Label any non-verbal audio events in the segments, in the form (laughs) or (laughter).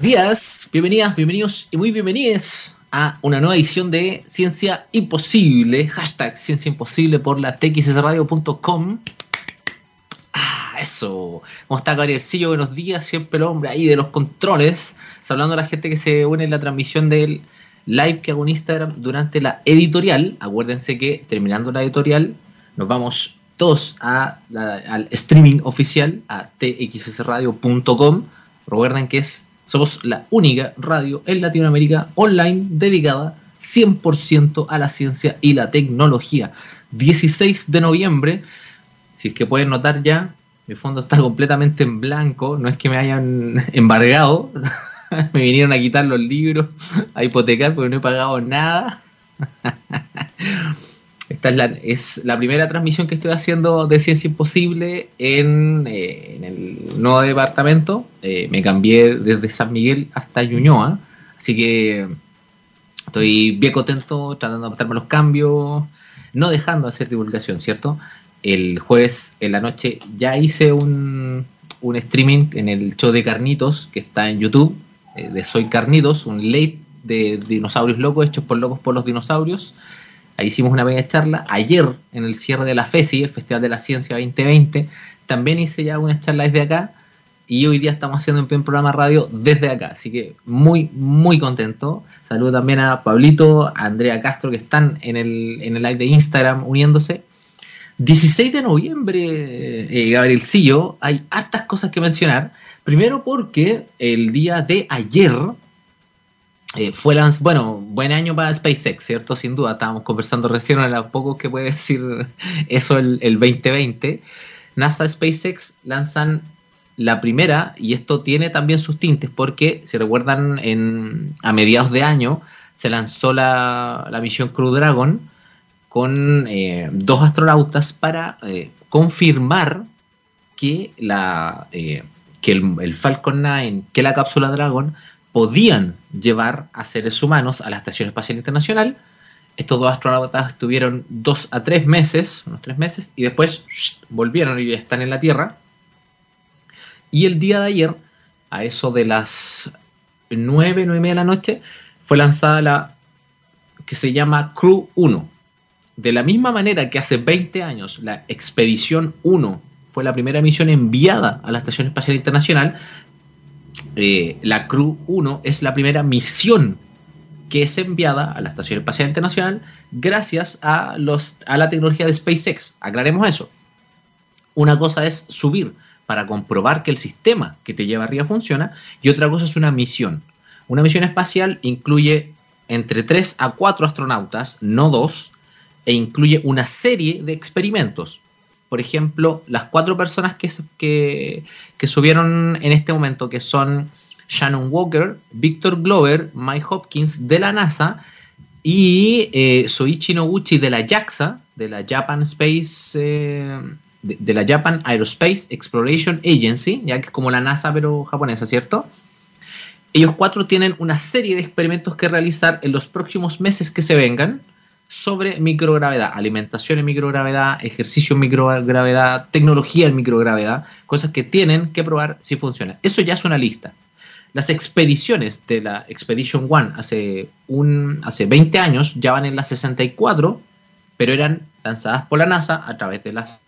Días, bienvenidas, bienvenidos y muy bienvenidas a una nueva edición de Ciencia Imposible, hashtag Ciencia Imposible por la txsradio.com. Ah, eso. ¿Cómo está Gabrielcillo? Buenos días, siempre el hombre ahí de los controles. Saludando a la gente que se une en la transmisión del live que hago en Instagram durante la editorial. Acuérdense que terminando la editorial nos vamos todos al streaming oficial a txsradio.com. Recuerden que es somos la única radio en Latinoamérica online dedicada 100% a la ciencia y la tecnología. 16 de noviembre, si es que pueden notar ya, mi fondo está completamente en blanco, no es que me hayan (laughs) embargado, (laughs) me vinieron a quitar los libros, a hipotecar porque no he pagado nada. (laughs) Esta es la, es la primera transmisión que estoy haciendo de Ciencia Imposible en, eh, el nuevo departamento. Eh, me cambié desde San Miguel hasta Ñuñoa, así que estoy bien contento tratando de adaptarme los cambios, no dejando de hacer divulgación, ¿cierto? El jueves en la noche ya hice un, un streaming en el show de Carnitos que está en YouTube, eh, de Soy Carnitos, un late de dinosaurios locos hechos por locos por los dinosaurios Ahí hicimos una pequeña charla. Ayer, en el cierre de la FESI, el Festival de la Ciencia 2020, también hice ya una charla desde acá. Y hoy día estamos haciendo un programa radio desde acá. Así que muy, muy contento. Saludo también a Pablito, a Andrea Castro, que están en el, en el live de Instagram uniéndose. 16 de noviembre, eh, Gabrielcillo, hay hartas cosas que mencionar. Primero porque el día de ayer, eh, fue bueno, buen año para SpaceX, ¿cierto? Sin duda, estábamos conversando recién a poco que puede decir eso el, 2020. NASA SpaceX lanzan la primera, y esto tiene también sus tintes, porque si recuerdan, en, a mediados de año se lanzó la, misión Crew Dragon con eh, dos astronautas para eh, confirmar que, la, que el, el, Falcon 9, que la cápsula Dragon podían llevar a seres humanos a la Estación Espacial Internacional. Estos dos astronautas estuvieron dos a tres meses, unos tres meses, y después volvieron y están en la Tierra. Y el día de ayer, a eso de las nueve, nueve y media de la noche, fue lanzada la que se llama Crew 1. De la misma manera que hace 20 años la Expedición 1 fue la primera misión enviada a la Estación Espacial Internacional, eh, la Crew 1 es la primera misión que es enviada a la Estación Espacial Internacional gracias a, los, a la tecnología de SpaceX. Aclaremos eso. Una cosa es subir para comprobar que el sistema que te lleva arriba funciona y otra cosa es una misión. Una misión espacial incluye entre 3 a 4 astronautas, no dos, e incluye una serie de experimentos por ejemplo, las cuatro personas que, que, subieron en este momento, que son Shannon Walker, Victor Glover, Mike Hopkins de la NASA y eh, Soichi Noguchi de la JAXA, de la Japan Space, eh, de, la Japan Aerospace Exploration Agency, ya que es como la NASA pero japonesa, ¿cierto? Ellos cuatro tienen una serie de experimentos que realizar en los próximos meses que se vengan sobre microgravedad, alimentación en microgravedad, ejercicio en microgravedad, tecnología en microgravedad, cosas que tienen que probar si funciona. Eso ya es una lista. Las expediciones de la Expedition One hace, un, hace 20 años ya van en las 64, pero eran lanzadas por la NASA a través de las...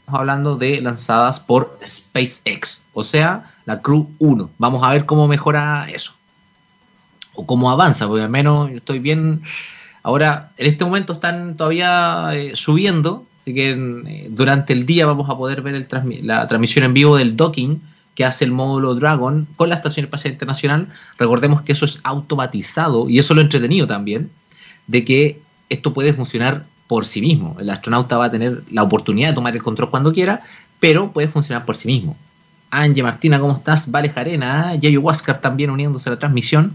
Estamos hablando de lanzadas por SpaceX, o sea, la Crew 1. Vamos a ver cómo mejora eso o cómo avanza, porque al menos estoy bien. Ahora, en este momento están todavía eh, subiendo, así que eh, durante el día vamos a poder ver la transmisión en vivo del docking que hace el módulo Dragon con la Estación Espacial Internacional. Recordemos que eso es automatizado y eso lo entretenido también, de que esto puede funcionar por sí mismo. El astronauta va a tener la oportunidad de tomar el control cuando quiera, pero puede funcionar por sí mismo. Angie Martina, ¿cómo estás? Vale Jarena, Yayo Huáscar también uniéndose a la transmisión.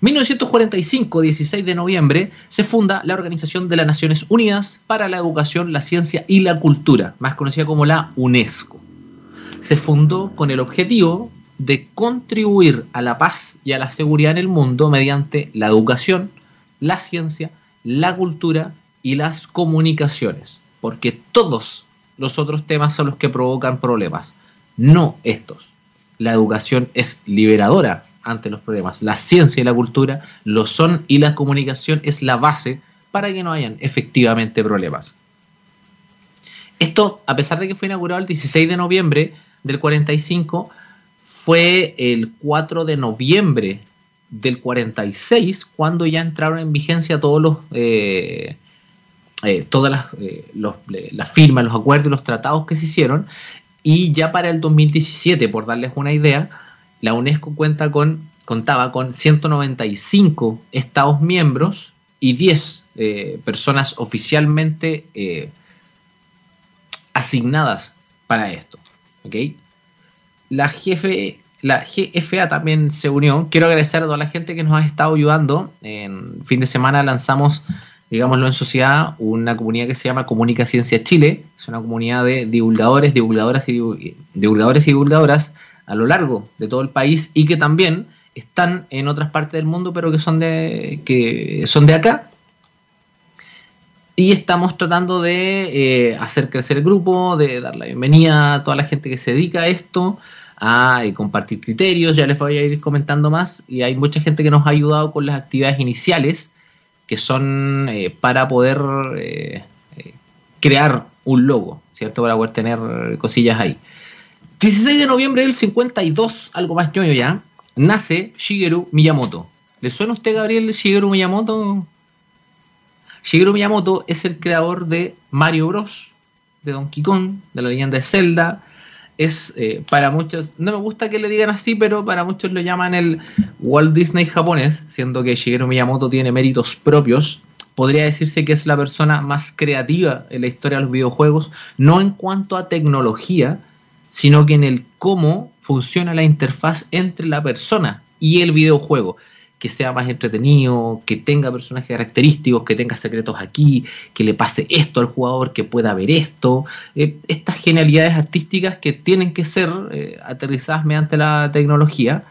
1945, 16 de noviembre, se funda la Organización de las Naciones Unidas para la Educación, la Ciencia y la Cultura, más conocida como la UNESCO. Se fundó con el objetivo de contribuir a la paz y a la seguridad en el mundo mediante la educación, la ciencia, la cultura y las comunicaciones, porque todos los otros temas son los que provocan problemas, no estos. la educación es liberadora ante los problemas. La ciencia y la cultura lo son y la comunicación es la base para que no hayan efectivamente problemas. Esto, a pesar de que fue inaugurado el 16 de noviembre del 45, fue el 4 de noviembre del 46 cuando ya entraron en vigencia todos los eh, eh, todas las, eh, las firmas, los acuerdos, los tratados que se hicieron y ya para el 2017, por darles una idea, la UNESCO cuenta con, contaba con 195 Estados miembros y 10 personas oficialmente asignadas para esto. ¿okay? La, jefe, la GFA también se unió. Quiero agradecer a toda la gente que nos ha estado ayudando. En fin de semana lanzamos, digámoslo en sociedad, una comunidad que se llama Comunica Ciencia Chile. Es una comunidad de divulgadores, divulgadoras y divulgadores y divulgadoras a lo largo de todo el país y que también están en otras partes del mundo, pero que son de, que son de acá y estamos tratando de eh, hacer crecer el grupo, de dar la bienvenida a toda la gente que se dedica a esto, a eh, compartir criterios, ya les voy a ir comentando más. Y hay mucha gente que nos ha ayudado con las actividades iniciales, que son eh, para poder crear un logo, ¿cierto? Para poder tener cosillas ahí. 16 de noviembre del 52, algo más ñoño ya, nace Shigeru Miyamoto. ¿Le suena a usted, Gabriel, Shigeru Miyamoto? Shigeru Miyamoto es el creador de Mario Bros, de Donkey Kong, de la leyenda de Zelda. Es eh, para muchos, no me gusta que le digan así, pero para muchos lo llaman el Walt Disney japonés, siendo que Shigeru Miyamoto tiene méritos propios. Podría decirse que es la persona más creativa en la historia de los videojuegos, no en cuanto a tecnología, sino que en el cómo funciona la interfaz entre la persona y el videojuego que sea más entretenido, que tenga personajes característicos, que tenga secretos aquí, que le pase esto al jugador, que pueda ver esto. Eh, estas genialidades artísticas que tienen que ser eh, aterrizadas mediante la tecnología.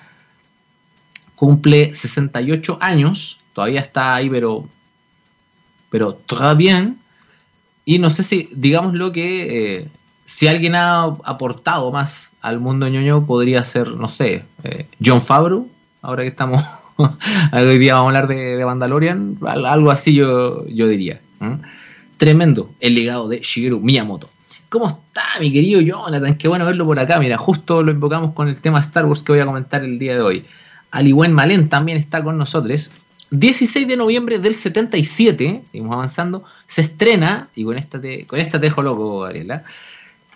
Cumple 68 años, todavía está ahí, pero, pero bien. Y no sé si, digamos lo que, eh, si alguien ha aportado más al mundo ñoño, podría ser, no sé, John Favreau, ahora que estamos (laughs) Hoy día vamos a hablar de, de Mandalorian, algo así yo, yo diría. Tremendo el legado de Shigeru Miyamoto. ¿Cómo está mi querido Jonathan? Qué bueno verlo por acá. Mira, justo lo invocamos con el tema Star Wars que voy a comentar el día de hoy. Aliwen Malen también está con nosotros. 16 de noviembre del 77, seguimos avanzando, se estrena, y con esta te, con esta te dejo loco, Gabriela,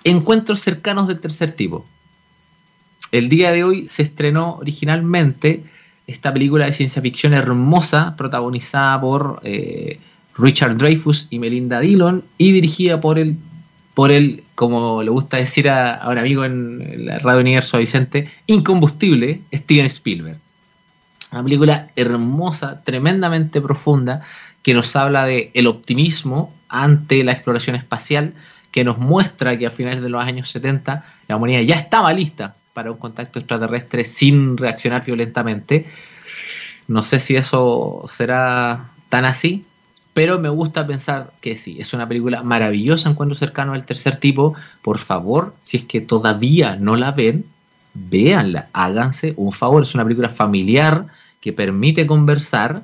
Encuentros cercanos del tercer tipo. El día de hoy se estrenó originalmente esta película de ciencia ficción hermosa, protagonizada por eh, Richard Dreyfus y Melinda Dillon, y dirigida por el, por el como le gusta decir a, un amigo en la Radio Universo Vicente, incombustible Steven Spielberg. Una película hermosa, tremendamente profunda, que nos habla de el optimismo ante la exploración espacial, que nos muestra que a finales de los años 70 la humanidad ya estaba lista para un contacto extraterrestre sin reaccionar violentamente. No sé si eso será tan así, pero me gusta pensar que sí, es una película maravillosa, Encuentro cercano al tercer tipo. Por favor, si es que todavía no la ven, véanla, háganse un favor. Es una película familiar que permite conversar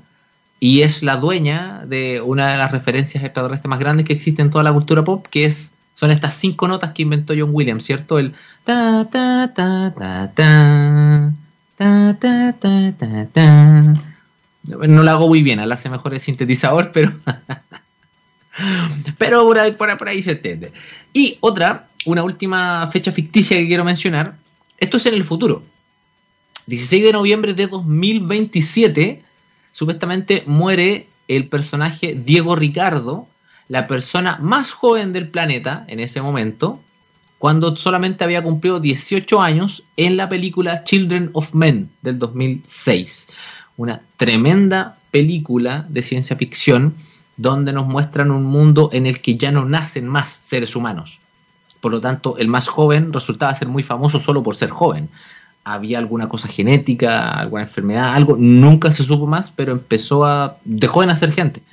y es la dueña de una de las referencias extraterrestres más grandes que existe en toda la cultura pop, que es son estas cinco notas que inventó John Williams, ¿cierto? El ta ta ta ta ta ta ta ta ta. No lo hago muy bien, la hace mejor el sintetizador, pero (laughs) pero por ahí, por ahí se entiende. Y otra, una última fecha ficticia que quiero mencionar. Esto es en el futuro. 16 de noviembre de 2027, supuestamente muere el personaje Diego Ricardo, la persona más joven del planeta en ese momento, cuando solamente había cumplido 18 años en la película Children of Men del 2006. Una tremenda película de ciencia ficción donde nos muestran un mundo en el que ya no nacen más seres humanos. Por lo tanto, el más joven resultaba ser muy famoso solo por ser joven. Había alguna cosa genética, alguna enfermedad, algo, nunca se supo más, pero empezó a... dejó de nacer gente.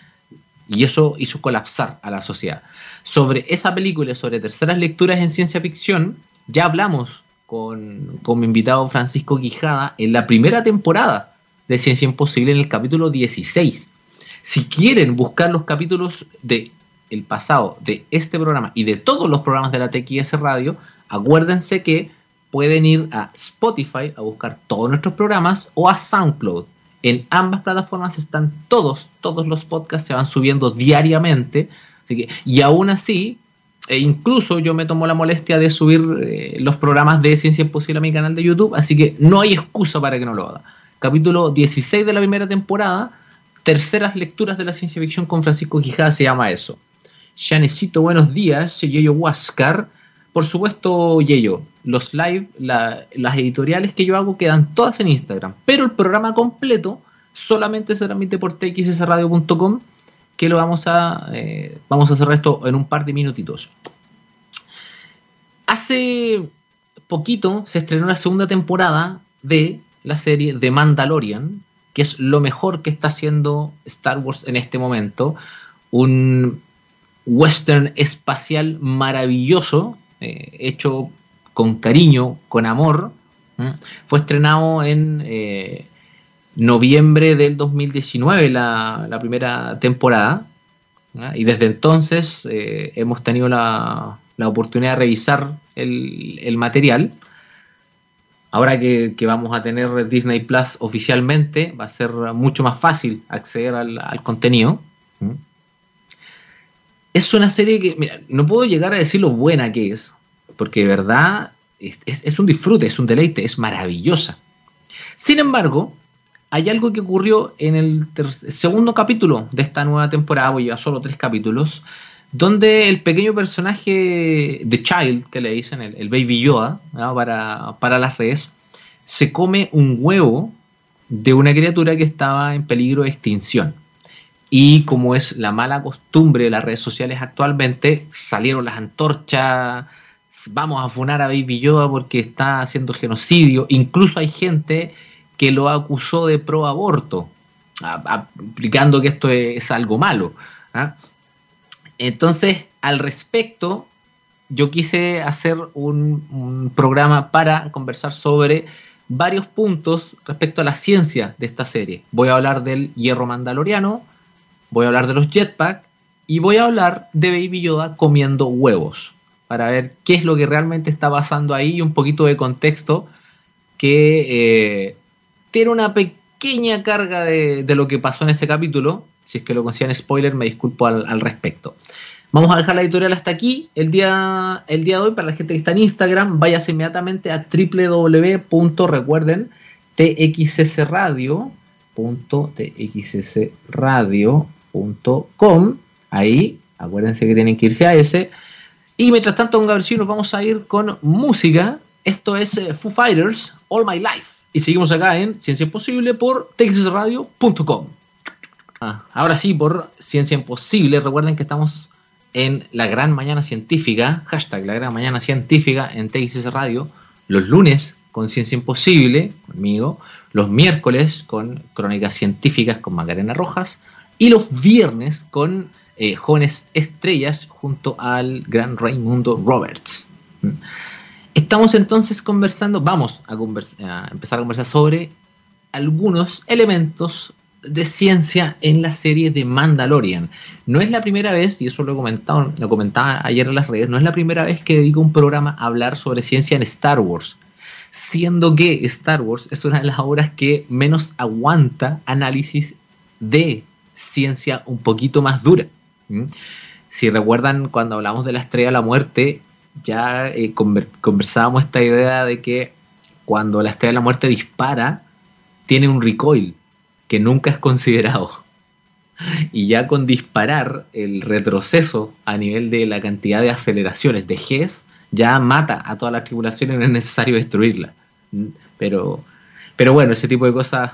Y eso hizo colapsar a la sociedad. Sobre esa película, sobre terceras lecturas en ciencia ficción, ya hablamos con, con mi invitado Francisco Quijada en la primera temporada de Ciencia Imposible en el capítulo 16. Si quieren buscar los capítulos de el pasado de este programa y de todos los programas de la TXS Radio, acuérdense que pueden ir a Spotify a buscar todos nuestros programas o a SoundCloud. En ambas plataformas están todos, todos los podcasts se van subiendo diariamente. Así que, y aún así, e incluso yo me tomo la molestia de subir eh, los programas de Ciencia Imposible a mi canal de YouTube, así que no hay excusa para que no lo haga. Capítulo 16 de la primera temporada, terceras lecturas de la ciencia ficción con Francisco Quijada, se llama eso. Ya necesito buenos días, Yeyo Huáscar. Por supuesto, Yeyo, los live, las editoriales que yo hago quedan todas en Instagram, pero el programa completo solamente se transmite por txsradio.com, que lo vamos a, eh, vamos a hacer esto en un par de minutitos. Hace poquito se estrenó la segunda temporada de la serie The Mandalorian, que es lo mejor que está haciendo Star Wars en este momento. Un western espacial maravilloso, eh, hecho con cariño, con amor. Fue estrenado en eh, noviembre del 2019, la, la primera temporada. Y desde entonces eh, hemos tenido la, la, oportunidad de revisar el, el material. Ahora que, que, vamos a tener Disney Plus oficialmente, va a ser mucho más fácil acceder al, al contenido es una serie que, mira, no puedo llegar a decir lo buena que es, porque de verdad es, un disfrute, es un deleite, es maravillosa. Sin embargo, hay algo que ocurrió en el segundo capítulo de esta nueva temporada, voy a solo tres capítulos, donde el pequeño personaje de Child, que le dicen, el, el Baby Yoda, para, para las redes, se come un huevo de una criatura que estaba en peligro de extinción. Y como es la mala costumbre de las redes sociales actualmente, salieron las antorchas, vamos a funar a Baby Yoda porque está haciendo genocidio. Incluso hay gente que lo acusó de pro aborto, aplicando que esto es, algo malo. ¿ah? Entonces, al respecto, yo quise hacer un, un, programa para conversar sobre varios puntos respecto a la ciencia de esta serie. Voy a hablar del hierro mandaloriano, voy a hablar de los jetpack y voy a hablar de Baby Yoda comiendo huevos para ver qué es lo que realmente está pasando ahí y un poquito de contexto que eh, tiene una pequeña carga de, lo que pasó en ese capítulo. Si es que lo consideran spoiler, me disculpo al, respecto. Vamos a dejar la editorial hasta aquí. El día, el día de hoy, para la gente que está en Instagram, váyase inmediatamente a www.recuerden txsradio.txsradio .com, ahí, acuérdense que tienen que irse a ese. Y mientras tanto, un Gabriel, nos vamos a ir con música. Esto es uh, Foo Fighters, All My Life. Y seguimos acá en Ciencia Imposible por texasradio.com. Ah, ahora sí, por Ciencia Imposible. Recuerden que estamos en la Gran Mañana Científica, hashtag la Gran Mañana Científica en Texas Radio, los lunes con Ciencia Imposible, conmigo, los miércoles con Crónicas Científicas con Macarena Rojas, y los viernes con eh, Jóvenes Estrellas junto al gran Raimundo Roberts. ¿Mm? Estamos entonces conversando, vamos a, a, empezar a conversar sobre algunos elementos de ciencia en la serie de Mandalorian. No es la primera vez, y eso lo, he comentado, lo comentaba ayer en las redes, no es la primera vez que dedico un programa a hablar sobre ciencia en Star Wars, siendo que Star Wars es una de las obras que menos aguanta análisis de ciencia un poquito más dura. Si recuerdan cuando hablamos de la estrella de la muerte, ya eh, conversábamos esta idea de que cuando la estrella de la muerte dispara, tiene un recoil que nunca es considerado. (laughs) Y ya con disparar, el retroceso a nivel de la cantidad de aceleraciones de Gs ya mata a toda la tripulación y no es necesario destruirla. Pero, pero bueno, ese tipo de cosas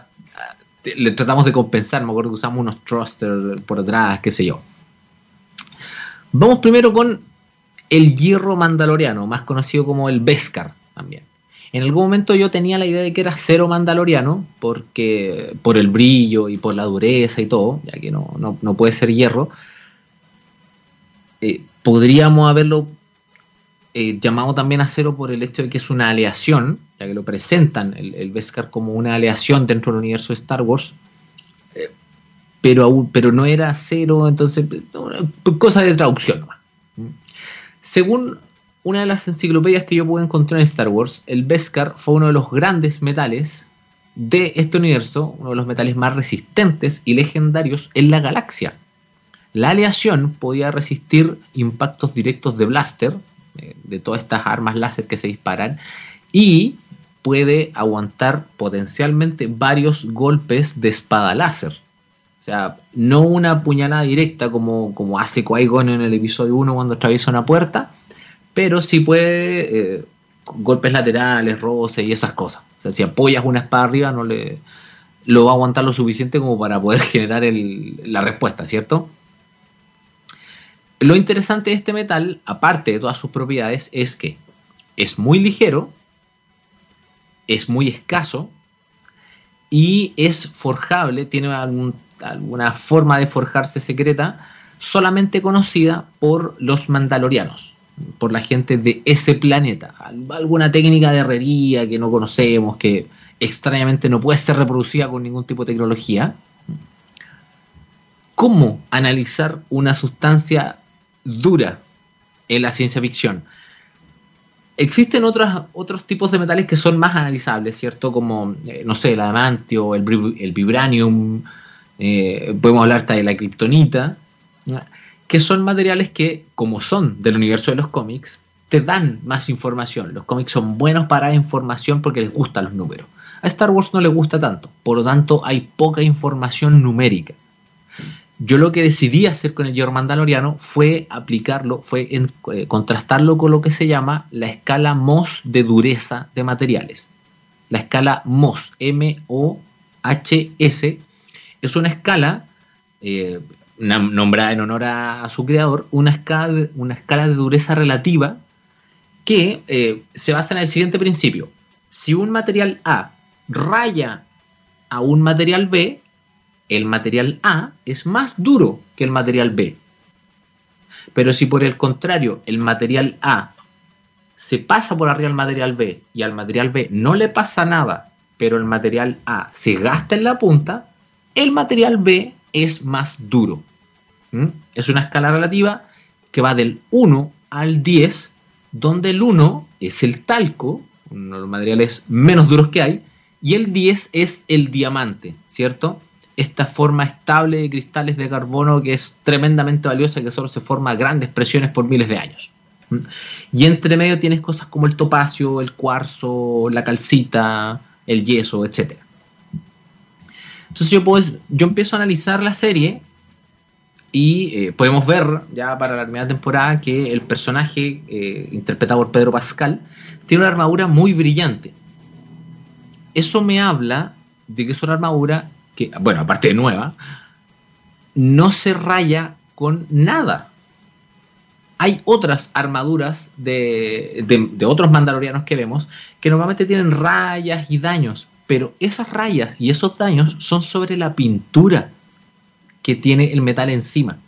le tratamos de compensar, me acuerdo que usamos unos thrusters por atrás, qué sé yo. Vamos primero con el hierro mandaloriano, más conocido como el Beskar también. En algún momento yo tenía la idea de que era cero mandaloriano, porque por el brillo y por la dureza y todo, ya que no, no, no puede ser hierro. Eh, podríamos haberlo eh, llamado también acero por el hecho de que es una aleación, ya que lo presentan el, el como una aleación dentro del universo de Star Wars, eh, pero, pero no era acero, entonces, cosa de traducción Según una de las enciclopedias que yo pude encontrar en Star Wars, el Beskar fue uno de los grandes metales de este universo, uno de los metales más resistentes y legendarios en la galaxia. La aleación podía resistir impactos directos de blaster, de todas estas armas láser que se disparan, y puede aguantar potencialmente varios golpes de espada láser. O sea, no una puñalada directa como, como hace Qui-Gon en el episodio 1 cuando atraviesa una puerta, pero sí puede eh, golpes laterales, roces y esas cosas. O sea, si apoyas una espada arriba, no le lo va a aguantar lo suficiente como para poder (laughs) generar la respuesta, ¿cierto? Lo interesante de este metal, aparte de todas sus propiedades, es que es muy ligero, es muy escaso y es forjable, tiene alguna forma de forjarse secreta solamente conocida por los mandalorianos por la gente de ese planeta. Alguna técnica de herrería que no conocemos, que extrañamente no puede ser reproducida con ningún tipo de tecnología. ¿Cómo analizar una sustancia dura en la ciencia ficción? Existen otros, tipos de metales que son más analizables, ¿cierto? Como, eh, no sé, el adamantio, el, el vibranium, eh, podemos hablar hasta de la kriptonita que son materiales que, como son del universo de los cómics, te dan más información. Los cómics son buenos para información porque les gustan los números. A Star Wars no le gusta tanto, por lo tanto hay poca información numérica. Yo lo que decidí hacer con el Georg Mandaloriano fue aplicarlo, fue eh, contrastarlo con lo que se llama la escala MOS de dureza de materiales. La escala MOS, M-O-H-S, es una escala eh, nombrada en honor a, su creador, una escala, de, una escala de dureza relativa que eh, se basa en el siguiente principio. Si un material A raya a un material B, el material A es más duro que el material B. Pero si por el contrario el material A se pasa por arriba al material B y al material B no le pasa nada, pero el material A se gasta en la punta, el material B es más duro. ¿Mm? Es una escala relativa que va del 1 al 10, donde el 1 es el talco, uno de los materiales menos duros que hay, y el 10 es el diamante, ¿cierto? Esta forma estable de cristales de carbono que es tremendamente valiosa, que solo se forma a grandes presiones por miles de años. ¿Mm? Y entre medio tienes cosas como el topacio, el cuarzo, la calcita, el yeso, etc. Entonces yo, puedo, yo empiezo a analizar la serie y eh, podemos ver ya para la primera temporada que el personaje eh, interpretado por Pedro Pascal tiene una armadura muy brillante. Eso me habla de que es una armadura bueno, aparte de nueva, no se raya con nada. Hay otras armaduras de, de otros mandalorianos que vemos que normalmente tienen rayas y daños, pero esas rayas y esos daños son sobre la pintura que tiene el metal encima.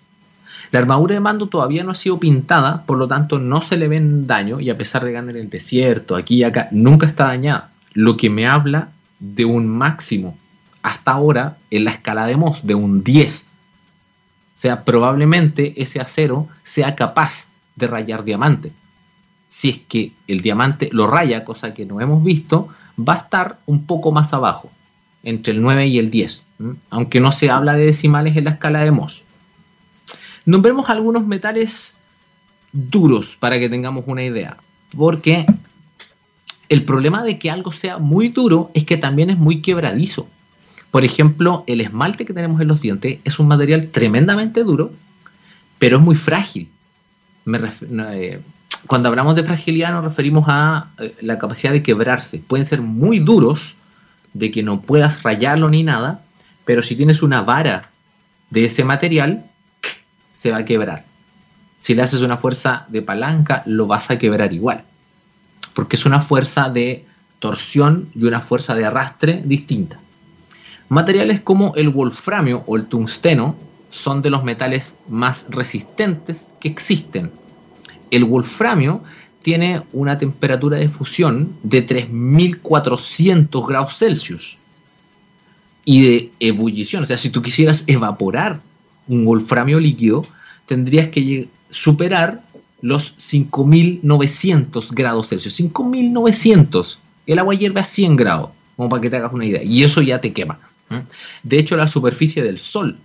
La armadura de mando todavía no ha sido pintada, por lo tanto no se le ven daño y a pesar de ganar en el desierto, aquí y acá, nunca está dañada. Lo que me habla de un máximo hasta ahora en la escala de Moss, de un 10. O sea, probablemente ese acero sea capaz de rayar diamante. Si es que el diamante lo raya, cosa que no hemos visto, va a estar un poco más abajo, entre el 9 y el 10, aunque no se habla de decimales en la escala de Moss. Nombremos algunos metales duros para que tengamos una idea, porque el problema de que algo sea muy duro es que también es muy quebradizo. Por ejemplo, el esmalte que tenemos en los dientes es un material tremendamente duro, pero es muy frágil. Eh, cuando hablamos de fragilidad nos referimos a eh, la capacidad de quebrarse. Pueden ser muy duros, de que no puedas rayarlo ni nada, pero si tienes una vara de ese material, se va a quebrar. Si le haces una fuerza de palanca, lo vas a quebrar igual. Porque es una fuerza de torsión y una fuerza de arrastre distinta. Materiales como el wolframio o el tungsteno son de los metales más resistentes que existen. El wolframio tiene una temperatura de fusión de 3400 grados Celsius y de ebullición. O sea, si tú quisieras evaporar un wolframio líquido, tendrías que superar los 5900 grados Celsius. 5900. El agua hierve a 100 grados, como para que te hagas una idea. Y eso ya te quema. De hecho, la superficie del Sol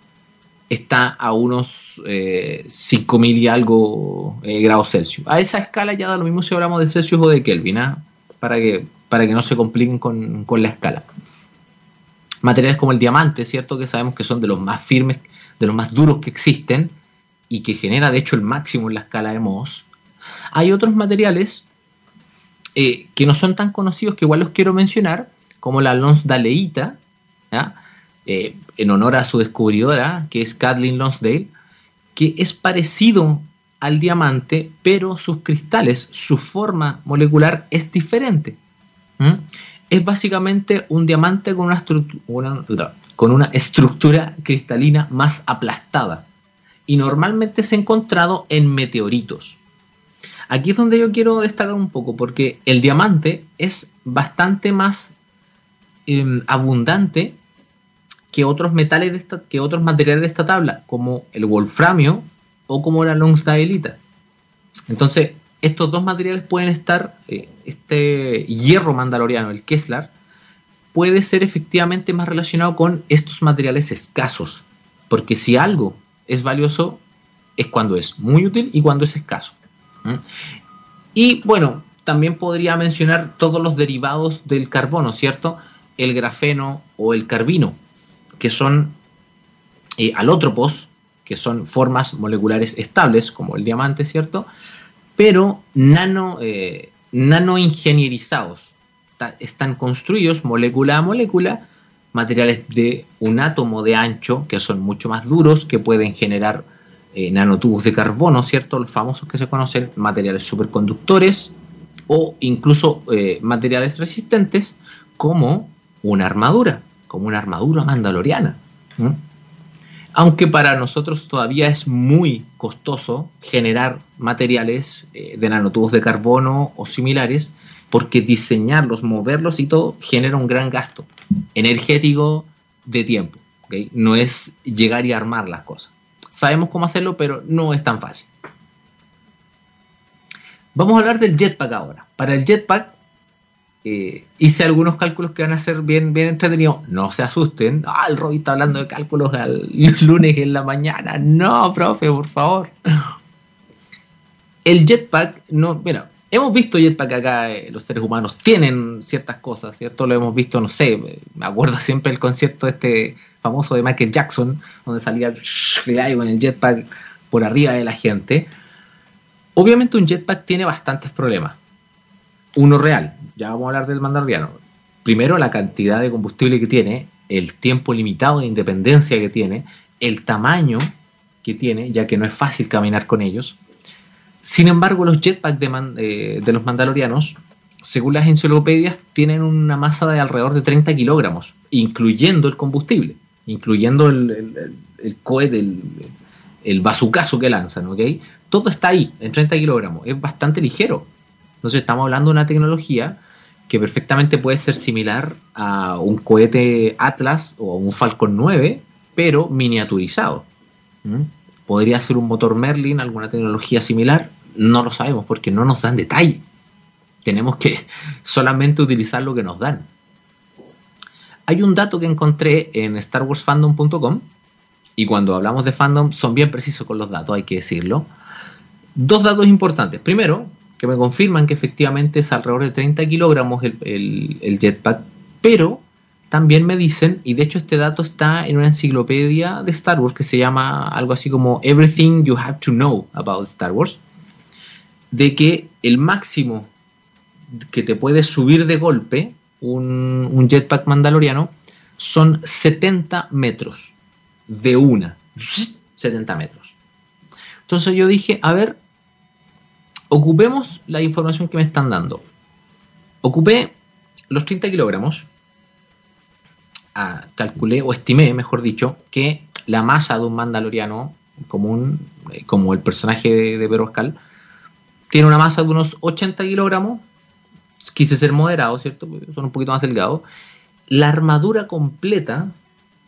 está a unos eh, 5000 y algo eh, grados Celsius. A esa escala ya da lo mismo si hablamos de Celsius o de Kelvin, ¿ah? para, que, para que no se compliquen con, con la escala. Materiales como el diamante, ¿cierto? Que sabemos que son de los más firmes, de los más duros que existen y que genera de hecho el máximo en la escala de Mohs. Hay otros materiales eh, que no son tan conocidos que igual los quiero mencionar, como la Lonsdaleita, eh, en honor a su descubridora, que es Kathleen Lonsdale, que es parecido al diamante, pero sus cristales, su forma molecular es diferente. Es básicamente un diamante con una, con una estructura cristalina más aplastada y normalmente es encontrado en meteoritos. Aquí es donde yo quiero destacar un poco, porque el diamante es bastante más em, abundante que otros metales de esta, que otros materiales de esta tabla, como el wolframio o como la longstadelita. Entonces, estos dos materiales pueden estar, eh, este hierro mandaloriano, el Kessler, puede ser efectivamente más relacionado con estos materiales escasos, porque si algo es valioso es cuando es muy útil y cuando es escaso. Y bueno, también podría mencionar todos los derivados del carbono, ¿cierto? El grafeno o el carbino, que son eh, alótropos, que son formas moleculares estables, como el diamante, ¿cierto? Pero nano, eh, nanoingenierizados. Están construidos molécula a molécula materiales de un átomo de ancho que son mucho más duros, que pueden generar eh, nanotubos de carbono, ¿cierto? Los famosos que se conocen, materiales superconductores o incluso eh, materiales resistentes como una armadura, como una armadura mandaloriana. Aunque para nosotros todavía es muy costoso generar materiales eh, de nanotubos de carbono o similares, porque diseñarlos, moverlos y todo genera un gran gasto energético de tiempo. No es llegar y armar las cosas. Sabemos cómo hacerlo, pero no es tan fácil. Vamos a hablar del jetpack ahora. Para el jetpack eh, hice algunos cálculos que van a ser bien, bien entretenidos. No se asusten. Ah, el Robbie está hablando de cálculos el (laughs) lunes en la mañana. No, profe, por favor. El jetpack, no, mira, hemos visto Jetpack acá, eh, los seres humanos tienen ciertas cosas, ¿cierto? Lo hemos visto, no sé, me acuerdo (laughs) siempre el concierto este famoso de Michael Jackson, donde salía el (laughs) con el jetpack por arriba de la gente. Obviamente un jetpack tiene bastantes problemas. Uno real, vamos a hablar del mandaloriano. Primero, la cantidad de combustible que tiene, el tiempo limitado de independencia que tiene, el tamaño que tiene, ya que no es fácil caminar con ellos sin embargo, los jetpacks de, de, los mandalorianos, según las enciclopedias, tienen una masa de alrededor de 30 kilogramos, incluyendo el combustible, incluyendo el, el, cohete, el, el bazucazo que lanzan, ¿ok? Todo está ahí, en 30 kilogramos, es bastante ligero. Entonces estamos hablando de una tecnología que perfectamente puede ser similar a un cohete Atlas o un Falcon 9, pero miniaturizado. ¿Podría ser un motor Merlin, alguna tecnología similar? No lo sabemos porque no nos dan detalle. Tenemos que (laughs) solamente utilizar lo que nos dan. Hay un dato que encontré en StarWarsFandom.com y cuando hablamos de fandom son bien precisos con los datos, hay que decirlo. Dos datos importantes. Primero, que me confirman que efectivamente es alrededor de 30 kilogramos el, el jetpack, pero también me dicen, y de hecho este dato está en una enciclopedia de Star Wars que se llama algo así como Everything You Have to Know About Star Wars, de que el máximo que te puede subir de golpe un, jetpack mandaloriano son 70 metros de una. 70 metros. Entonces yo dije, a ver, ocupemos la información que me están dando. Ocupé los 30 kilogramos calculé o estimé, mejor dicho, que la masa de un mandaloriano común, eh, como el personaje de, de tiene una masa de unos 80 kilogramos. Quise ser moderado, ¿cierto? son un poquito más delgados. La armadura completa,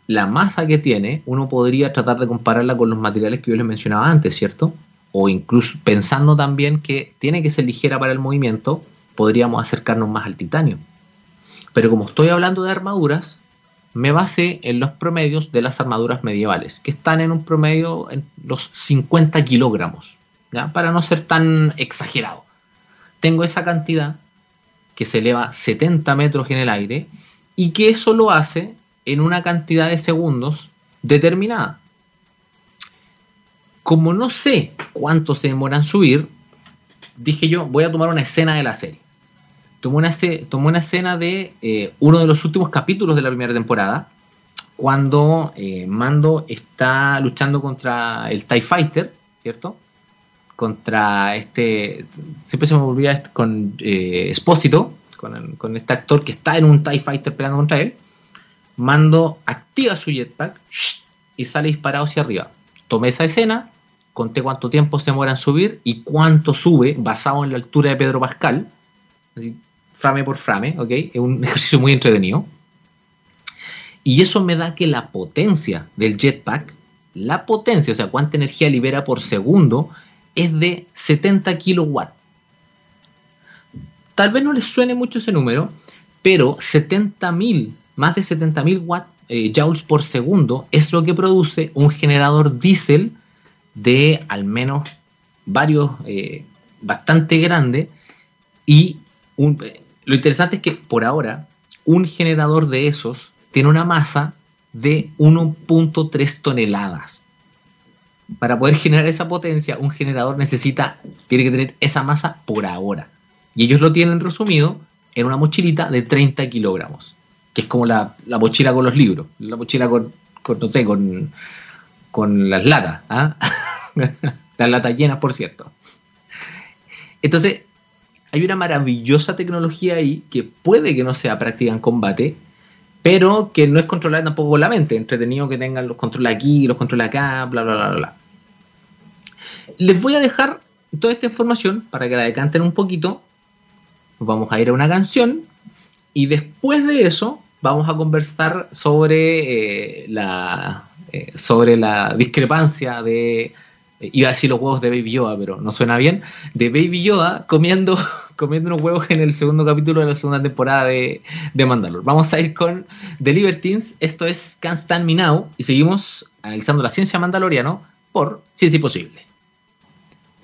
la masa que tiene, uno podría tratar de compararla con los materiales que yo les mencionaba antes, ¿cierto? O incluso pensando también que tiene que ser ligera para el movimiento, podríamos acercarnos más al titanio. Pero como estoy hablando de armaduras, me basé en los promedios de las armaduras medievales, que están en un promedio en los 50 kilogramos, ¿ya? para no ser tan exagerado. Tengo esa cantidad que se eleva 70 metros en el aire y que eso lo hace en una cantidad de segundos determinada. Como no sé cuánto se demora en subir, dije yo, voy a tomar una escena de la serie tomó una, una escena de eh, uno de los últimos capítulos de la primera temporada, cuando eh, Mando está luchando contra el TIE Fighter, ¿cierto? Contra este, siempre se me olvida este, con eh, Espósito, con, con, este actor que está en un TIE Fighter peleando contra él. Mando activa su jetpack y sale disparado hacia arriba. Tomé esa escena, conté cuánto tiempo se demora en subir y cuánto sube basado en la altura de Pedro Pascal. Frame por frame, ¿ok? Es un (laughs) ejercicio muy entretenido. Y eso me da que la potencia del jetpack, la potencia, o sea, cuánta energía libera por segundo, es de 70 kilowatts. Tal vez no les suene mucho ese número, pero 70.000, más de 70.000 watts, eh, joules por segundo es lo que produce un generador diésel de al menos varios, eh, bastante grande y un, lo interesante es que por ahora un generador de esos tiene una masa de 1.3 toneladas. Para poder generar esa potencia, un generador necesita, tiene que tener esa masa por ahora. Y ellos lo tienen resumido en una mochilita de 30 kilogramos, que es como la, mochila con los libros, la mochila con, no sé, con, con las latas. ¿ah? (laughs) (laughs) las latas llenas, por cierto. Entonces, hay una maravillosa tecnología ahí que puede que no sea práctica en combate, pero que no es controlada tampoco con la mente. Entretenido que tengan los controles aquí, los controles acá, bla, bla, bla, bla. Les voy a dejar toda esta información para que la decanten un poquito. Vamos a ir a una canción y después de eso vamos a conversar sobre eh, la eh, sobre la discrepancia de iba a decir los huevos de Baby Yoda, pero no suena bien, de Baby Yoda comiendo, (laughs) comiendo unos huevos en el segundo capítulo de la segunda temporada de, de Mandalore. Vamos a ir con The Libertines, esto es Can't Stand Me Now, y seguimos analizando la ciencia mandaloriana por Ciencia Imposible.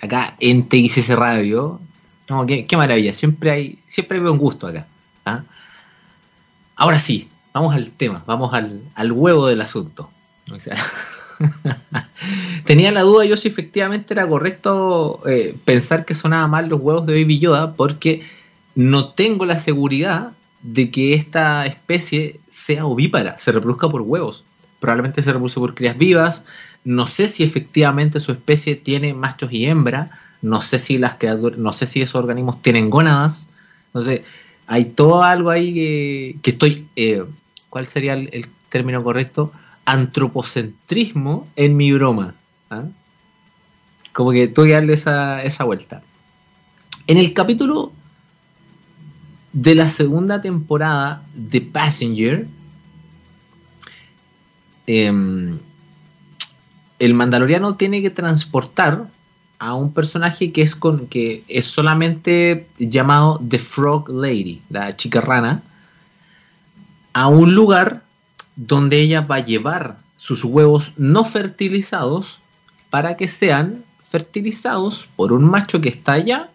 Acá en TXS Radio, no, qué, maravilla, siempre hay, siempre hay un gusto acá. ¿ah? Ahora sí, vamos al tema, vamos al, al huevo del asunto. O sea, (laughs) (laughs) Tenía la duda yo si efectivamente era correcto eh, pensar que sonaba mal los huevos de Baby Yoda porque no tengo la seguridad de que esta especie sea ovípara, se reproduzca por huevos. Probablemente se reproduce por crías vivas. No sé si efectivamente su especie tiene machos y hembras. No sé si las criaturas, no sé si esos organismos tienen gónadas. Entonces, hay todo algo ahí que, estoy. Eh, ¿Cuál sería el término correcto? Antropocentrismo en mi broma. ¿ah? Como que tuve que darle esa, esa vuelta. En el capítulo de la segunda temporada de Passenger, em, el mandaloriano tiene que transportar a un personaje que es con que es solamente llamado The Frog Lady, la chica rana, a un lugar donde ella va a llevar sus huevos no fertilizados para que sean fertilizados por un macho que está allá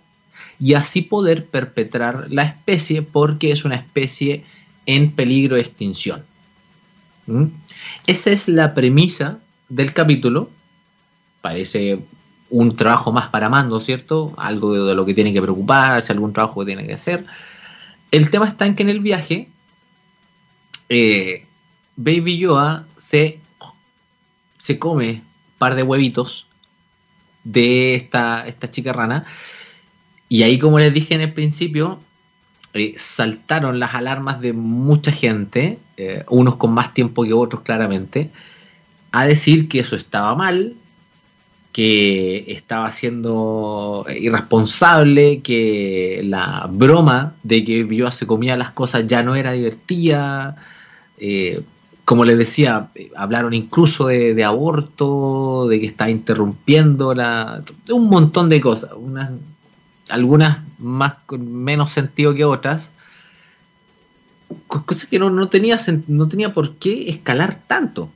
y así poder perpetrar la especie porque es una especie en peligro de extinción. ¿Mm? Esa es la premisa del capítulo. Parece un trabajo más para Mando, ¿cierto? Algo de lo que tiene que preocuparse, algún trabajo que tiene que hacer. El tema está en que en el viaje eh, Baby Yoda se, se come un par de huevitos de esta, esta chica rana. Y ahí, como les dije en el principio, eh, saltaron las alarmas de mucha gente, eh, unos con más tiempo que otros claramente, a decir que eso estaba mal, que estaba siendo irresponsable, que la broma de que Bioa se comía las cosas ya no era divertida. Eh, como les decía, hablaron incluso de, aborto, de que está interrumpiendo la, un montón de cosas, unas, algunas más con menos sentido que otras, cosas que no, no, tenía, no tenía por qué escalar tanto.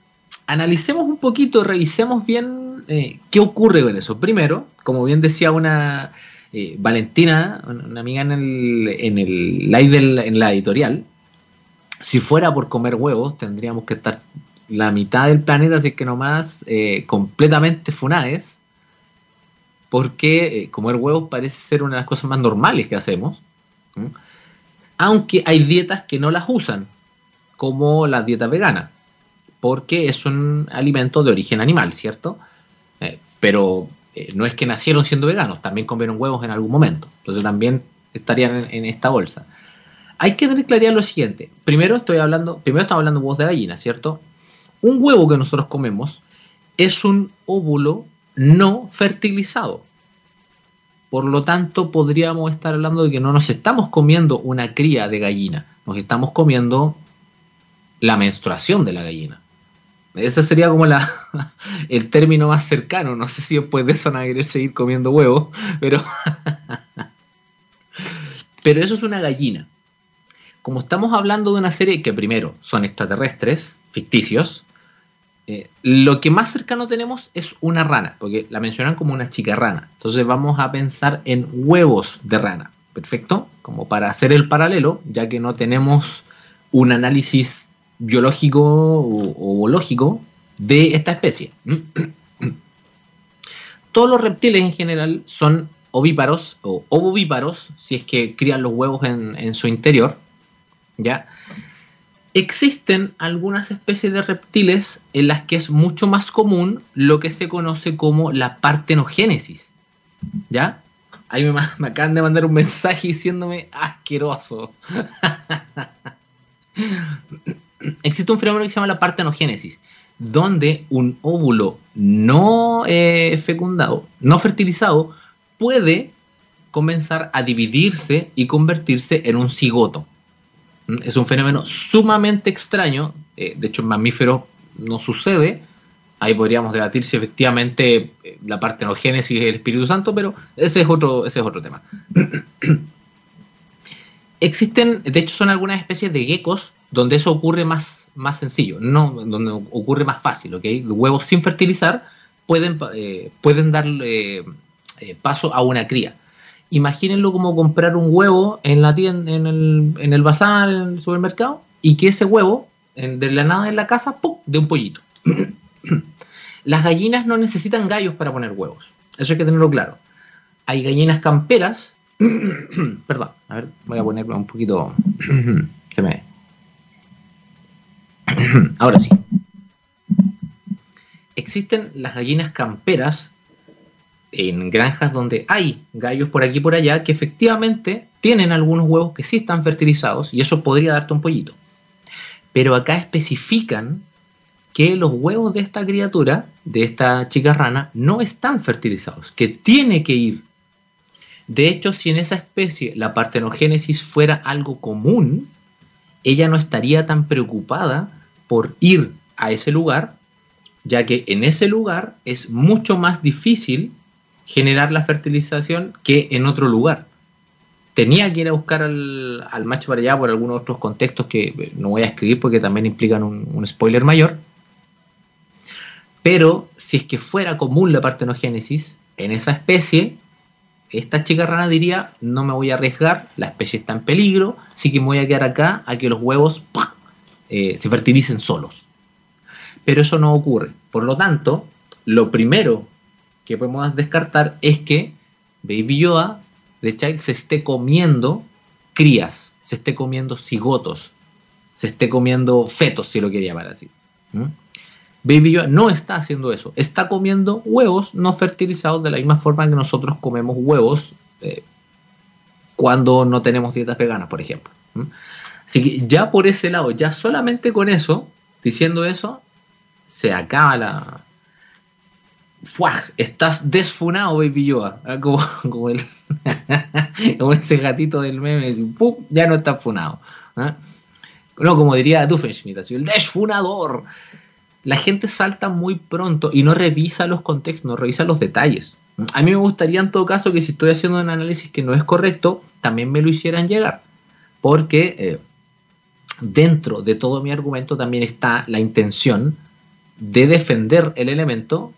Analicemos un poquito, revisemos bien eh, qué ocurre con eso. Primero, como bien decía una eh, Valentina, una amiga en el, en el live en la editorial, si fuera por comer huevos, tendríamos que estar la mitad del planeta, así que nomás eh, completamente funades, porque eh, comer huevos parece ser una de las cosas más normales que hacemos, aunque hay dietas que no las usan, como la dieta vegana, porque es un alimento de origen animal, ¿cierto? Eh, pero no es que nacieron siendo veganos, también comieron huevos en algún momento, entonces también estarían en esta bolsa hay que tener claridad lo siguiente. Primero estoy hablando, primero estamos hablando de huevos de gallina, ¿cierto? Un huevo que nosotros comemos es un óvulo no fertilizado. Por lo tanto, podríamos estar hablando de que no nos estamos comiendo una cría de gallina, nos estamos comiendo la menstruación de la gallina. Ese sería como (laughs) el término más cercano. No sé si después de eso van a querer seguir comiendo huevos, pero, (laughs) pero eso es una gallina como estamos hablando de una serie que primero son extraterrestres, ficticios, eh, lo que más cercano tenemos es una rana, porque la mencionan como una chica rana. Entonces vamos a pensar en huevos de rana. Perfecto, como para hacer el paralelo, ya que no tenemos un análisis biológico o, lógico de esta especie. (clears throat) Todos los reptiles en general son ovíparos o ovovíparos, si es que crían los huevos en su interior, ¿ya? Existen algunas especies de reptiles en las que es mucho más común lo que se conoce como la partenogénesis, ¿ya? Ahí me, acaban de mandar un mensaje diciéndome asqueroso. (laughs) Existe un fenómeno que se llama la partenogénesis, donde un óvulo no eh, fecundado, no fertilizado, puede comenzar a dividirse y convertirse en un cigoto. Es un fenómeno sumamente extraño. Eh, de hecho, en mamíferos no sucede. Ahí podríamos debatir si efectivamente eh, la partenogénesis es el Espíritu Santo, pero ese es otro, ese es otro tema. (clears throat) Existen, de hecho, son algunas especies de geckos donde eso ocurre más, más sencillo, no, donde ocurre más fácil, ¿ok? Huevos sin fertilizar pueden, eh, pueden dar paso a una cría imagínenlo como comprar un huevo en la tienda, en el, en el bazar, en el supermercado, y que ese huevo, de la nada en la casa, ¡pum! de un pollito. (clears throat) Las gallinas no necesitan gallos para poner huevos. Eso hay que tenerlo claro. Hay gallinas camperas. (clears throat) Perdón, a ver, voy a ponerlo un poquito. (clears throat) Se me. Ahora sí. Existen las gallinas camperas en granjas donde hay gallos por aquí y por allá que efectivamente tienen algunos huevos que sí están fertilizados y eso podría darte un pollito. Pero acá especifican que los huevos de esta criatura, de esta chica rana, no están fertilizados, que tiene que ir. De hecho, si en esa especie la partenogénesis fuera algo común, ella no estaría tan preocupada por ir a ese lugar, ya que en ese lugar es mucho más difícil generar la fertilización que en otro lugar. Tenía que ir a buscar al, macho para allá por algunos otros contextos que no voy a escribir porque también implican un, spoiler mayor. Pero si es que fuera común la partenogénesis en esa especie, esta chica rana diría, no me voy a arriesgar, la especie está en peligro, así que me voy a quedar acá a que los huevos eh, se fertilicen solos. Pero eso no ocurre. Por lo tanto, lo primero que podemos descartar es que Baby Yoda de Child se esté comiendo crías, se esté comiendo cigotos, se esté comiendo fetos, si lo quería llamar así. Baby Yoda no está haciendo eso, está comiendo huevos no fertilizados de la misma forma que nosotros comemos huevos eh, cuando no tenemos dietas veganas, por ejemplo. Así que ya por ese lado, ya solamente con eso, diciendo eso, se acaba la, estás desfunado, Baby Yoda. Ah, como, (laughs) (laughs) como, ese gatito del meme, ¡pum! ya no está funado. ¿ah? No, como diría Duffenschmidt, así, el desfunador. La gente salta muy pronto y no revisa los contextos, no revisa los detalles. A mí me gustaría en todo caso que si estoy haciendo un análisis que no es correcto, también me lo hicieran llegar. Porque eh, dentro de todo mi argumento también está la intención de defender el elemento,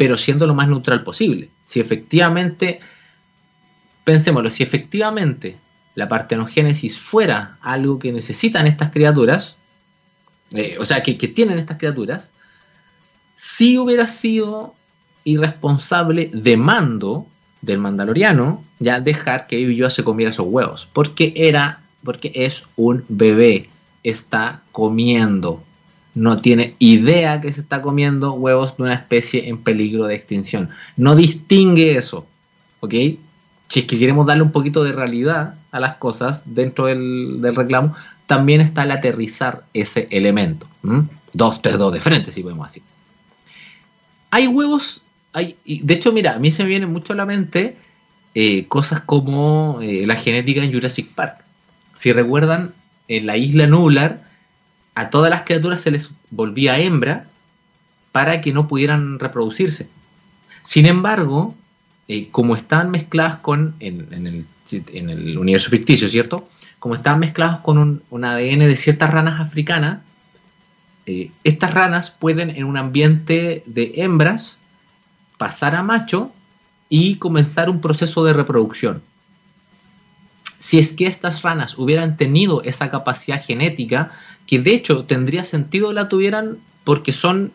pero siendo lo más neutral posible. Si efectivamente, pensémoslo, si efectivamente la partenogénesis fuera algo que necesitan estas criaturas, eh, o sea, que, tienen estas criaturas, si hubiera sido irresponsable de mando del mandaloriano ya dejar que Baby se comiera esos huevos, porque era, porque es un bebé, está comiendo, no tiene idea que se está comiendo huevos de una especie en peligro de extinción, no distingue eso, ¿ok? Si es que queremos darle un poquito de realidad a las cosas dentro del, reclamo, también está el aterrizar ese elemento. Dos, tres, dos de frente, si podemos así. Hay huevos, hay, de hecho, mira, a mí se me viene mucho a la mente eh, cosas como eh, la genética en Jurassic Park. Si recuerdan, en la isla Nular, a todas las criaturas se les volvía hembra para que no pudieran reproducirse. Sin embargo, eh, como estaban mezcladas con, en, el, en, el, universo ficticio, ¿cierto? Como estaban mezcladas con un, ADN de ciertas ranas africanas, eh, estas ranas pueden en un ambiente de hembras pasar a macho y comenzar un proceso de reproducción. Si es que estas ranas hubieran tenido esa capacidad genética, que de hecho tendría sentido la tuvieran porque son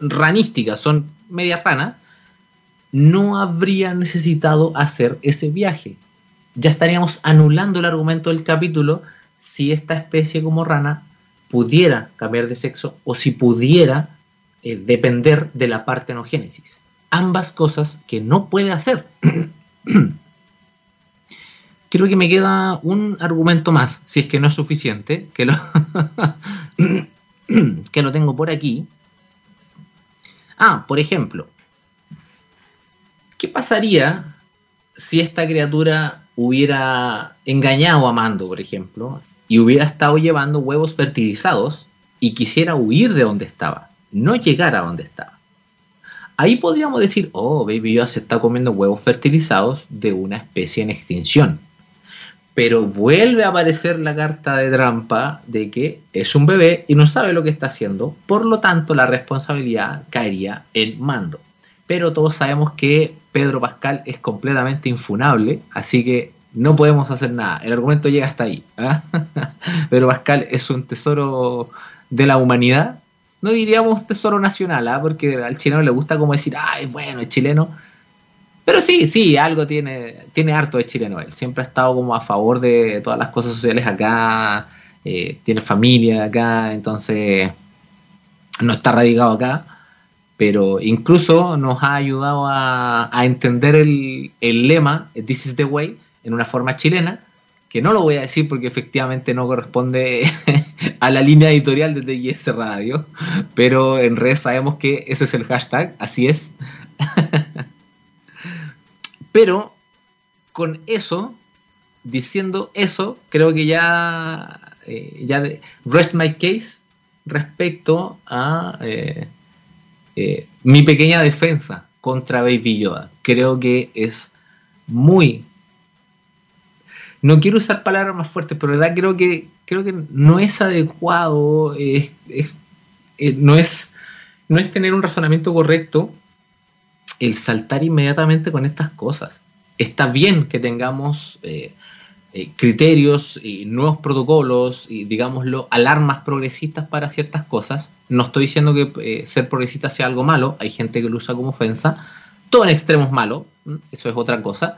ranísticas, son media ranas, no habría necesitado hacer ese viaje. Ya estaríamos anulando el argumento del capítulo si esta especie como rana pudiera cambiar de sexo o si pudiera eh, depender de la partenogénesis. Ambas cosas que no puede hacer. (clears throat) Creo que me queda un argumento más, si es que no es suficiente, que lo, (coughs) que lo tengo por aquí. Ah, por ejemplo, ¿Qué pasaría si esta criatura hubiera engañado a Mando, por ejemplo, y hubiera estado llevando huevos fertilizados y quisiera huir de donde estaba, no llegar a donde estaba? Ahí podríamos decir, oh, Baby Yoda se está comiendo huevos fertilizados de una especie en extinción. Pero vuelve a aparecer la carta de trampa de que es un bebé y no sabe lo que está haciendo, por lo tanto la responsabilidad caería en Mando. Pero todos sabemos que Pedro Pascal es completamente infunable, así que no podemos hacer nada. El argumento llega hasta ahí. ¿ah? (laughs) Pedro Pascal es un tesoro de la humanidad. No diríamos tesoro nacional, ¿ah? porque al chileno le gusta como decir, ay, bueno, el chileno. Pero sí, sí, algo tiene, tiene harto de chileno él. Siempre ha estado como a favor de todas las cosas sociales acá, eh, tiene familia acá, entonces no está radicado acá pero incluso nos ha ayudado a, entender el, lema This is the way en una forma chilena, que no lo voy a decir porque efectivamente no corresponde (laughs) a la línea editorial de TGS Radio, pero en red sabemos que ese es el hashtag, así es. (laughs) pero con eso, diciendo eso, creo que ya, eh, ya rest my case respecto a... Eh, eh, mi pequeña defensa contra Baby Yoda. Creo que es muy... No quiero usar palabras más fuertes, pero verdad creo que, creo que no es adecuado, es, no, es, no es tener un razonamiento correcto el saltar inmediatamente con estas cosas. Está bien que tengamos eh, eh, criterios y nuevos protocolos y, digámoslo, alarmas progresistas para ciertas cosas. No estoy diciendo que eh, ser progresista sea algo malo, hay gente que lo usa como ofensa. Todo en extremo es malo, eso es otra cosa.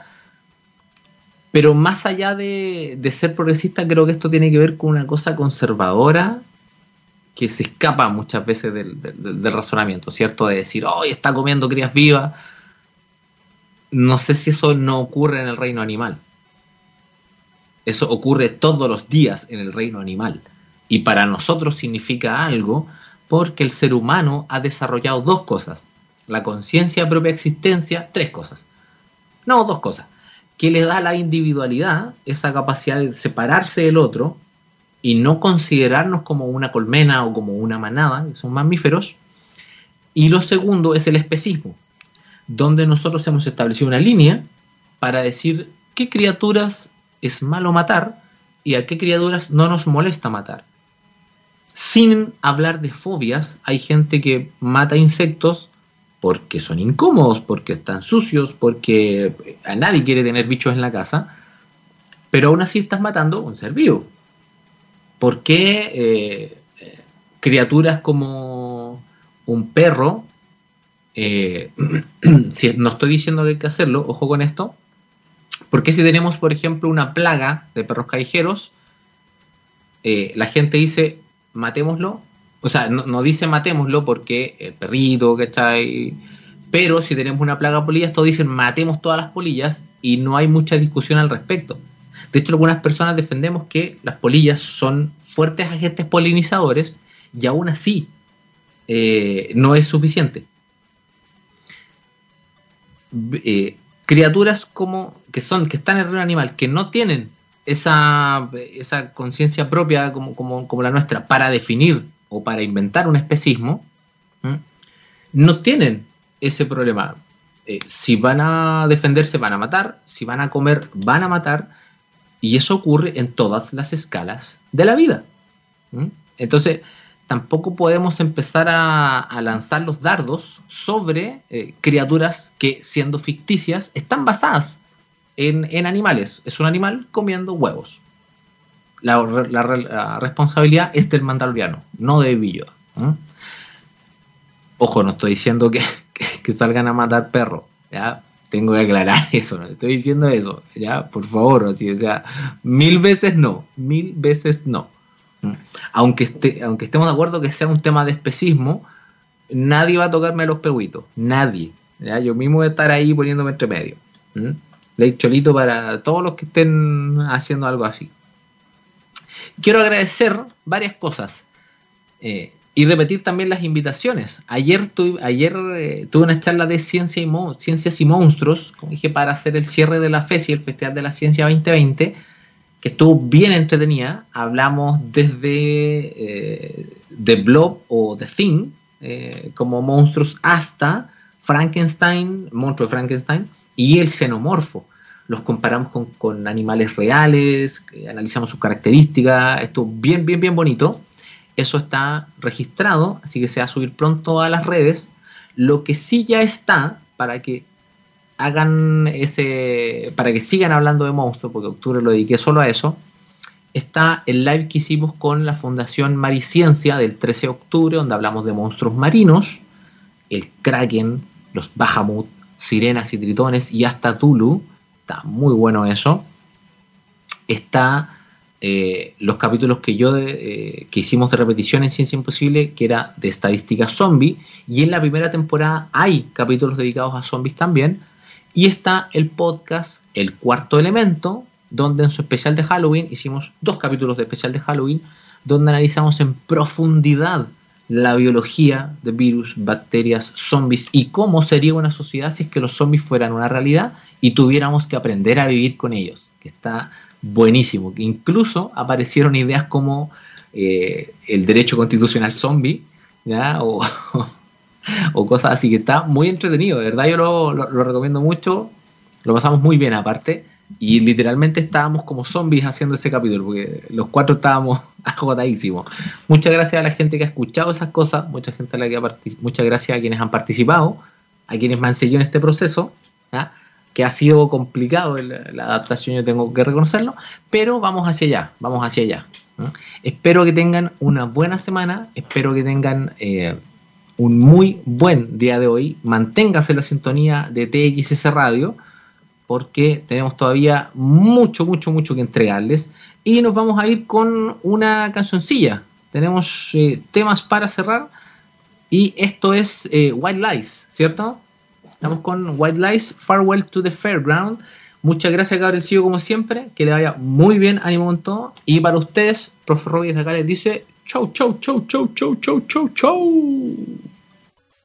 Pero más allá de, ser progresista, creo que esto tiene que ver con una cosa conservadora que se escapa muchas veces del, razonamiento, ¿cierto? De decir, hoy está comiendo crías vivas. No sé si eso no ocurre en el reino animal eso ocurre todos los días en el reino animal. Y para nosotros significa algo porque el ser humano ha desarrollado dos cosas. la conciencia de propia existencia, tres cosas. No, dos cosas. Que le da la individualidad, esa capacidad de separarse del otro y no considerarnos como una colmena o como una manada, que son mamíferos. Y lo segundo es el especismo, donde nosotros hemos establecido una línea para decir qué criaturas es malo matar y a qué criaturas no nos molesta matar. Sin hablar de fobias, hay gente que mata insectos porque son incómodos, porque están sucios, porque a nadie quiere tener bichos en la casa, pero aún así estás matando un ser vivo. ¿Por qué eh, criaturas como un perro, eh, (clears throat) si no estoy diciendo que hay que hacerlo, ojo con esto, porque si tenemos, por ejemplo, una plaga de perros callejeros, eh, la gente dice, matémoslo, o sea, no, dice matémoslo porque el perrito, ¿cachai? Pero si tenemos una plaga de polillas, todos dicen matemos todas las polillas y no hay mucha discusión al respecto. De hecho, algunas personas defendemos que las polillas son fuertes agentes polinizadores y aún así eh, no es suficiente. Eh, criaturas como que son que están en el reino animal que no tienen esa, esa conciencia propia como, como, la nuestra para definir o para inventar un especismo, no tienen ese problema. Eh, si van a defenderse, van a matar, si van a comer, van a matar, y eso ocurre en todas las escalas de la vida. Entonces, tampoco podemos empezar a, lanzar los dardos sobre eh, criaturas que, siendo ficticias, están basadas en, animales. Es un animal comiendo huevos. La, responsabilidad es del mandaloriano, no de Billo. Ojo, no estoy diciendo que, (laughs) salgan a matar perros. Tengo que aclarar (laughs) eso, no estoy diciendo eso, ¿ya? Por favor, así, o sea, mil veces no, mil veces no. Aunque, esté, aunque estemos de acuerdo que sea un tema de especismo, nadie va a tocarme los peguitos, nadie. ¿ya? Yo mismo voy a estar ahí poniéndome entre medio. Ley Cholito para todos los que estén haciendo algo así. Quiero agradecer varias cosas eh, y repetir también las invitaciones. Ayer, ayer eh, tuve una charla de ciencia y ciencias y monstruos, como dije, para hacer el cierre de la FESI, el Festival de la Ciencia 2020, que estuvo bien entretenida. Hablamos desde eh, The Blob o The Thing, como monstruos, hasta Frankenstein, monstruo de Frankenstein, y el xenomorfo. Los comparamos con, animales reales, analizamos sus características, esto bien, bien, bien bonito. Eso está registrado, así que se va a subir pronto a las redes. Lo que sí ya está, para que hagan ese, para que sigan hablando de monstruos, porque octubre lo dediqué solo a eso, está el live que hicimos con la Fundación Mariciencia del 13 de octubre, donde hablamos de monstruos marinos, el kraken, los Bahamut, sirenas y tritones y hasta Tulu. Está muy bueno eso. Está eh, los capítulos que yo eh, que hicimos de repetición en Ciencia Imposible, que era de estadística zombie. Y en la primera temporada hay capítulos dedicados a zombies también. Y está el podcast El Cuarto Elemento, donde en su especial de Halloween hicimos dos capítulos de especial de Halloween, donde analizamos en profundidad la biología de virus, bacterias, zombies y cómo sería una sociedad si es que los zombies fueran una realidad y tuviéramos que aprender a vivir con ellos, está buenísimo. Incluso aparecieron ideas como eh, el derecho constitucional zombie, (laughs) O, o, cosas así, que está muy entretenido, de verdad yo lo recomiendo mucho, lo pasamos muy bien aparte. Y literalmente estábamos como zombies haciendo ese capítulo, porque los cuatro estábamos (laughs) agotadísimos. Muchas gracias a la gente que ha escuchado esas cosas, mucha gente a la que ha muchas gracias a quienes han participado, a quienes me han seguido en este proceso, que ha sido complicado la adaptación, yo tengo que reconocerlo, pero vamos hacia allá, vamos hacia allá. Espero que tengan una buena semana, espero que tengan eh, un muy buen día de hoy, manténgase la sintonía de TXS Radio porque tenemos todavía mucho, mucho, mucho que entregarles. Y nos vamos a ir con una cancioncilla. Tenemos eh, temas para cerrar. Y esto es eh, White Lies, ¿cierto? Estamos con White Lies, Farewell to the Fairground. Muchas gracias, Gabriel Sillo, como siempre. Que le vaya muy bien, ánimo con todo. Y para ustedes, profe Robbie de acá les dice: chau, chau, chau, chau, chau, chau, chau, chau.